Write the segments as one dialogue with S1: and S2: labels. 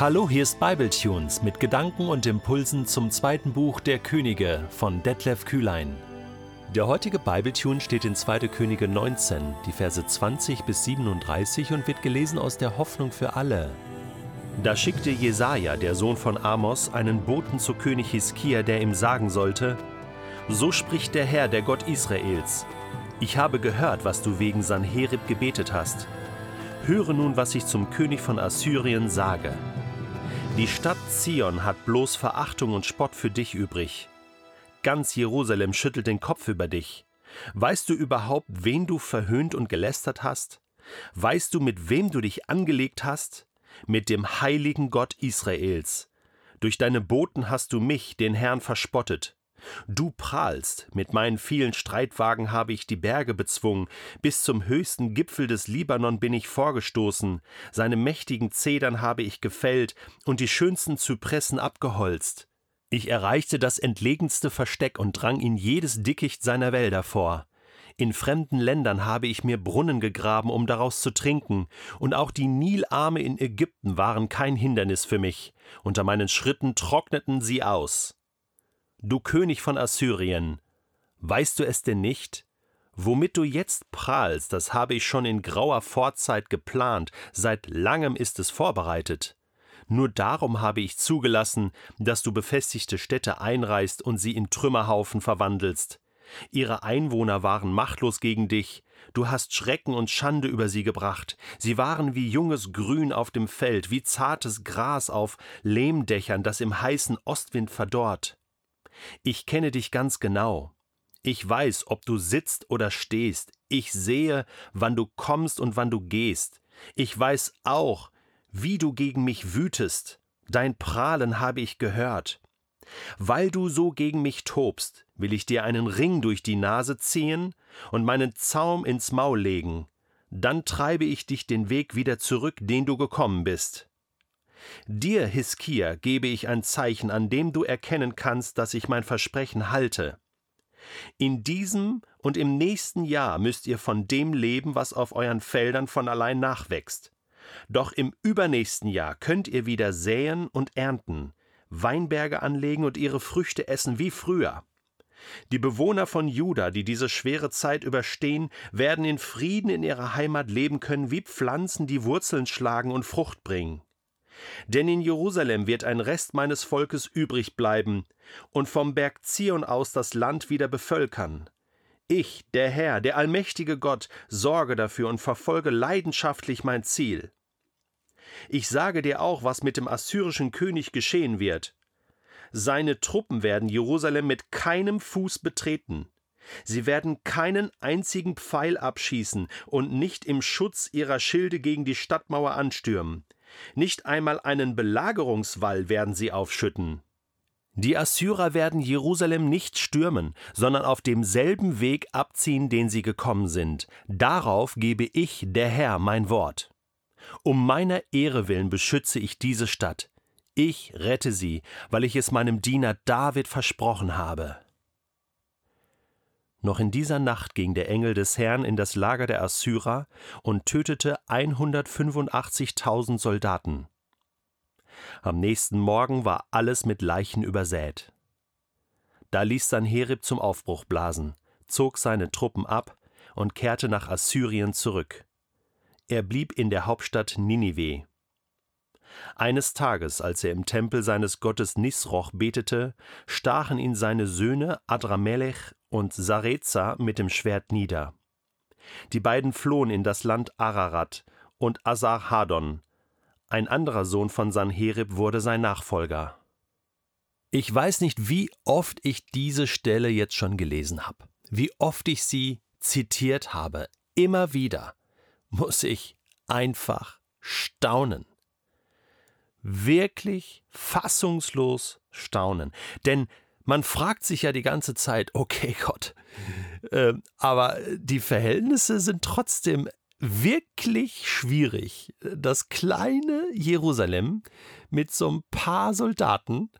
S1: Hallo, hier ist Bibletunes mit Gedanken und Impulsen zum zweiten Buch der Könige von Detlef Kühlein. Der heutige Bibletune steht in 2. Könige 19, die Verse 20 bis 37 und wird gelesen aus der Hoffnung für alle. Da schickte Jesaja, der Sohn von Amos, einen Boten zu König Hiskia, der ihm sagen sollte: So spricht der Herr, der Gott Israels: Ich habe gehört, was du wegen Sanherib gebetet hast. Höre nun, was ich zum König von Assyrien sage. Die Stadt Zion hat bloß Verachtung und Spott für dich übrig. Ganz Jerusalem schüttelt den Kopf über dich. Weißt du überhaupt, wen du verhöhnt und gelästert hast? Weißt du, mit wem du dich angelegt hast? Mit dem heiligen Gott Israels. Durch deine Boten hast du mich, den Herrn, verspottet. Du prahlst, mit meinen vielen Streitwagen habe ich die Berge bezwungen, bis zum höchsten Gipfel des Libanon bin ich vorgestoßen, seine mächtigen Zedern habe ich gefällt und die schönsten Zypressen abgeholzt. Ich erreichte das entlegenste Versteck und drang in jedes Dickicht seiner Wälder vor. In fremden Ländern habe ich mir Brunnen gegraben, um daraus zu trinken, und auch die Nilarme in Ägypten waren kein Hindernis für mich, unter meinen Schritten trockneten sie aus. Du König von Assyrien, weißt du es denn nicht? Womit du jetzt prahlst, das habe ich schon in grauer Vorzeit geplant, seit langem ist es vorbereitet. Nur darum habe ich zugelassen, dass du befestigte Städte einreißt und sie in Trümmerhaufen verwandelst. Ihre Einwohner waren machtlos gegen dich, du hast Schrecken und Schande über sie gebracht, sie waren wie junges Grün auf dem Feld, wie zartes Gras auf Lehmdächern, das im heißen Ostwind verdorrt. Ich kenne dich ganz genau. Ich weiß, ob du sitzt oder stehst. Ich sehe, wann du kommst und wann du gehst. Ich weiß auch, wie du gegen mich wütest. Dein Prahlen habe ich gehört. Weil du so gegen mich tobst, will ich dir einen Ring durch die Nase ziehen und meinen Zaum ins Maul legen. Dann treibe ich dich den Weg wieder zurück, den du gekommen bist. Dir, Hiskia, gebe ich ein Zeichen, an dem du erkennen kannst, dass ich mein Versprechen halte. In diesem und im nächsten Jahr müsst ihr von dem leben, was auf euren Feldern von allein nachwächst. Doch im übernächsten Jahr könnt ihr wieder säen und ernten, Weinberge anlegen und ihre Früchte essen wie früher. Die Bewohner von Juda, die diese schwere Zeit überstehen, werden in Frieden in ihrer Heimat leben können, wie Pflanzen, die Wurzeln schlagen und Frucht bringen. Denn in Jerusalem wird ein Rest meines Volkes übrig bleiben und vom Berg Zion aus das Land wieder bevölkern. Ich, der Herr, der allmächtige Gott, sorge dafür und verfolge leidenschaftlich mein Ziel. Ich sage dir auch, was mit dem assyrischen König geschehen wird. Seine Truppen werden Jerusalem mit keinem Fuß betreten. Sie werden keinen einzigen Pfeil abschießen und nicht im Schutz ihrer Schilde gegen die Stadtmauer anstürmen. Nicht einmal einen Belagerungswall werden sie aufschütten. Die Assyrer werden Jerusalem nicht stürmen, sondern auf demselben Weg abziehen, den sie gekommen sind. Darauf gebe ich, der Herr, mein Wort. Um meiner Ehre willen beschütze ich diese Stadt. Ich rette sie, weil ich es meinem Diener David versprochen habe. Noch in dieser Nacht ging der Engel des Herrn in das Lager der Assyrer und tötete 185.000 Soldaten. Am nächsten Morgen war alles mit Leichen übersät. Da ließ Sanherib zum Aufbruch blasen, zog seine Truppen ab und kehrte nach Assyrien zurück. Er blieb in der Hauptstadt Ninive. Eines Tages, als er im Tempel seines Gottes Nisroch betete, stachen ihn seine Söhne Adramelech und Sareza mit dem Schwert nieder. Die beiden flohen in das Land Ararat und Asarhadon. Ein anderer Sohn von Sanherib wurde sein Nachfolger. Ich weiß nicht, wie oft ich diese Stelle jetzt schon gelesen habe, wie oft ich sie zitiert habe. Immer wieder muss ich einfach staunen wirklich fassungslos staunen. Denn man fragt sich ja die ganze Zeit, okay Gott, äh, aber die Verhältnisse sind trotzdem wirklich schwierig. Das kleine Jerusalem mit so ein paar Soldaten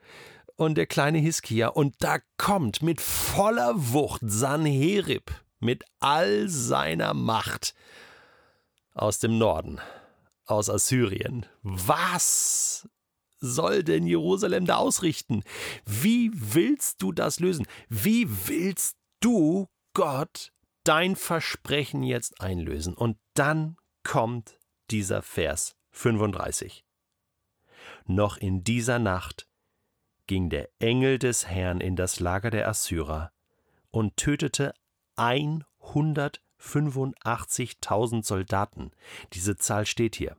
S1: und der kleine Hiskia und da kommt mit voller Wucht Sanherib mit all seiner Macht aus dem Norden aus Assyrien. Was soll denn Jerusalem da ausrichten? Wie willst du das lösen? Wie willst du, Gott, dein Versprechen jetzt einlösen? Und dann kommt dieser Vers 35. Noch in dieser Nacht ging der Engel des Herrn in das Lager der Assyrer und tötete 185.000 Soldaten. Diese Zahl steht hier.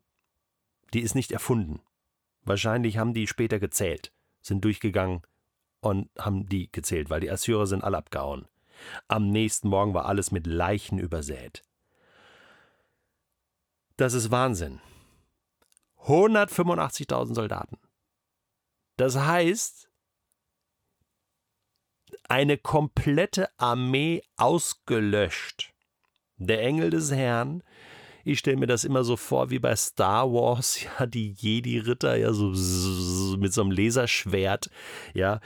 S1: Die ist nicht erfunden. Wahrscheinlich haben die später gezählt, sind durchgegangen und haben die gezählt, weil die Assyrer sind alle abgehauen. Am nächsten Morgen war alles mit Leichen übersät. Das ist Wahnsinn. 185.000 Soldaten. Das heißt, eine komplette Armee ausgelöscht. Der Engel des Herrn, ich stelle mir das immer so vor wie bei Star Wars, ja, die Jedi-Ritter, ja, so mit so einem Laserschwert, ja,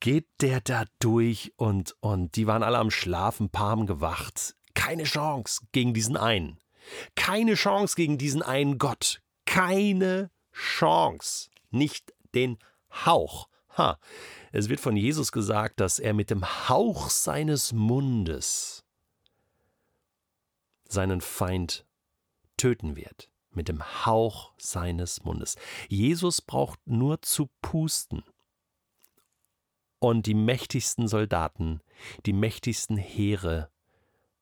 S1: geht der da durch und, und die waren alle am Schlafen, paar haben gewacht. Keine Chance gegen diesen einen. Keine Chance gegen diesen einen Gott. Keine Chance. Nicht den Hauch. Ha. Es wird von Jesus gesagt, dass er mit dem Hauch seines Mundes seinen Feind töten wird. Mit dem Hauch seines Mundes. Jesus braucht nur zu pusten. Und die mächtigsten Soldaten, die mächtigsten Heere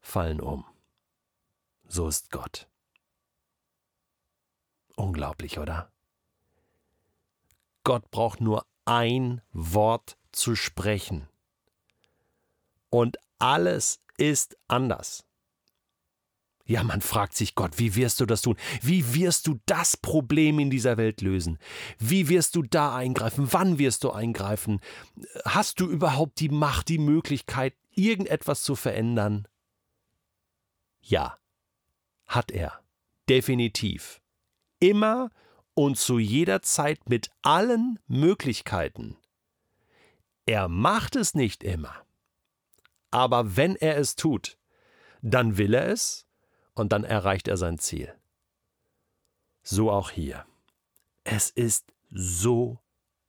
S1: fallen um. So ist Gott. Unglaublich, oder? Gott braucht nur ein Wort zu sprechen. Und alles ist anders. Ja, man fragt sich Gott, wie wirst du das tun? Wie wirst du das Problem in dieser Welt lösen? Wie wirst du da eingreifen? Wann wirst du eingreifen? Hast du überhaupt die Macht, die Möglichkeit, irgendetwas zu verändern? Ja, hat er. Definitiv. Immer und zu jeder Zeit mit allen Möglichkeiten. Er macht es nicht immer. Aber wenn er es tut, dann will er es und dann erreicht er sein Ziel. So auch hier. Es ist so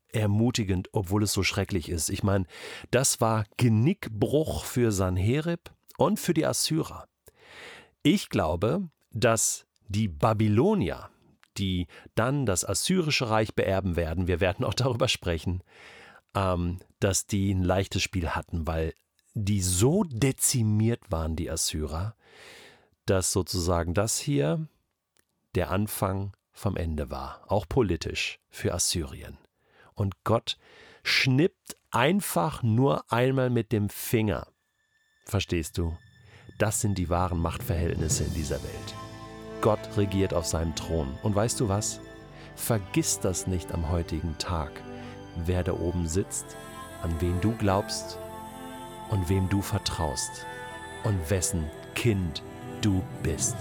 S1: ermutigend, obwohl es so schrecklich ist. Ich meine, das war Genickbruch für Sanherib und für die Assyrer. Ich glaube, dass die Babylonier, die dann das assyrische Reich beerben werden, wir werden auch darüber sprechen, ähm, dass die ein leichtes Spiel hatten, weil die so dezimiert waren, die Assyrer, dass sozusagen das hier der Anfang vom Ende war, auch politisch für Assyrien. Und Gott schnippt einfach nur einmal mit dem Finger. Verstehst du? Das sind die wahren Machtverhältnisse in dieser Welt. Gott regiert auf seinem Thron. Und weißt du was? Vergiss das nicht am heutigen Tag, wer da oben sitzt, an wen du glaubst und wem du vertraust und wessen Kind du bist.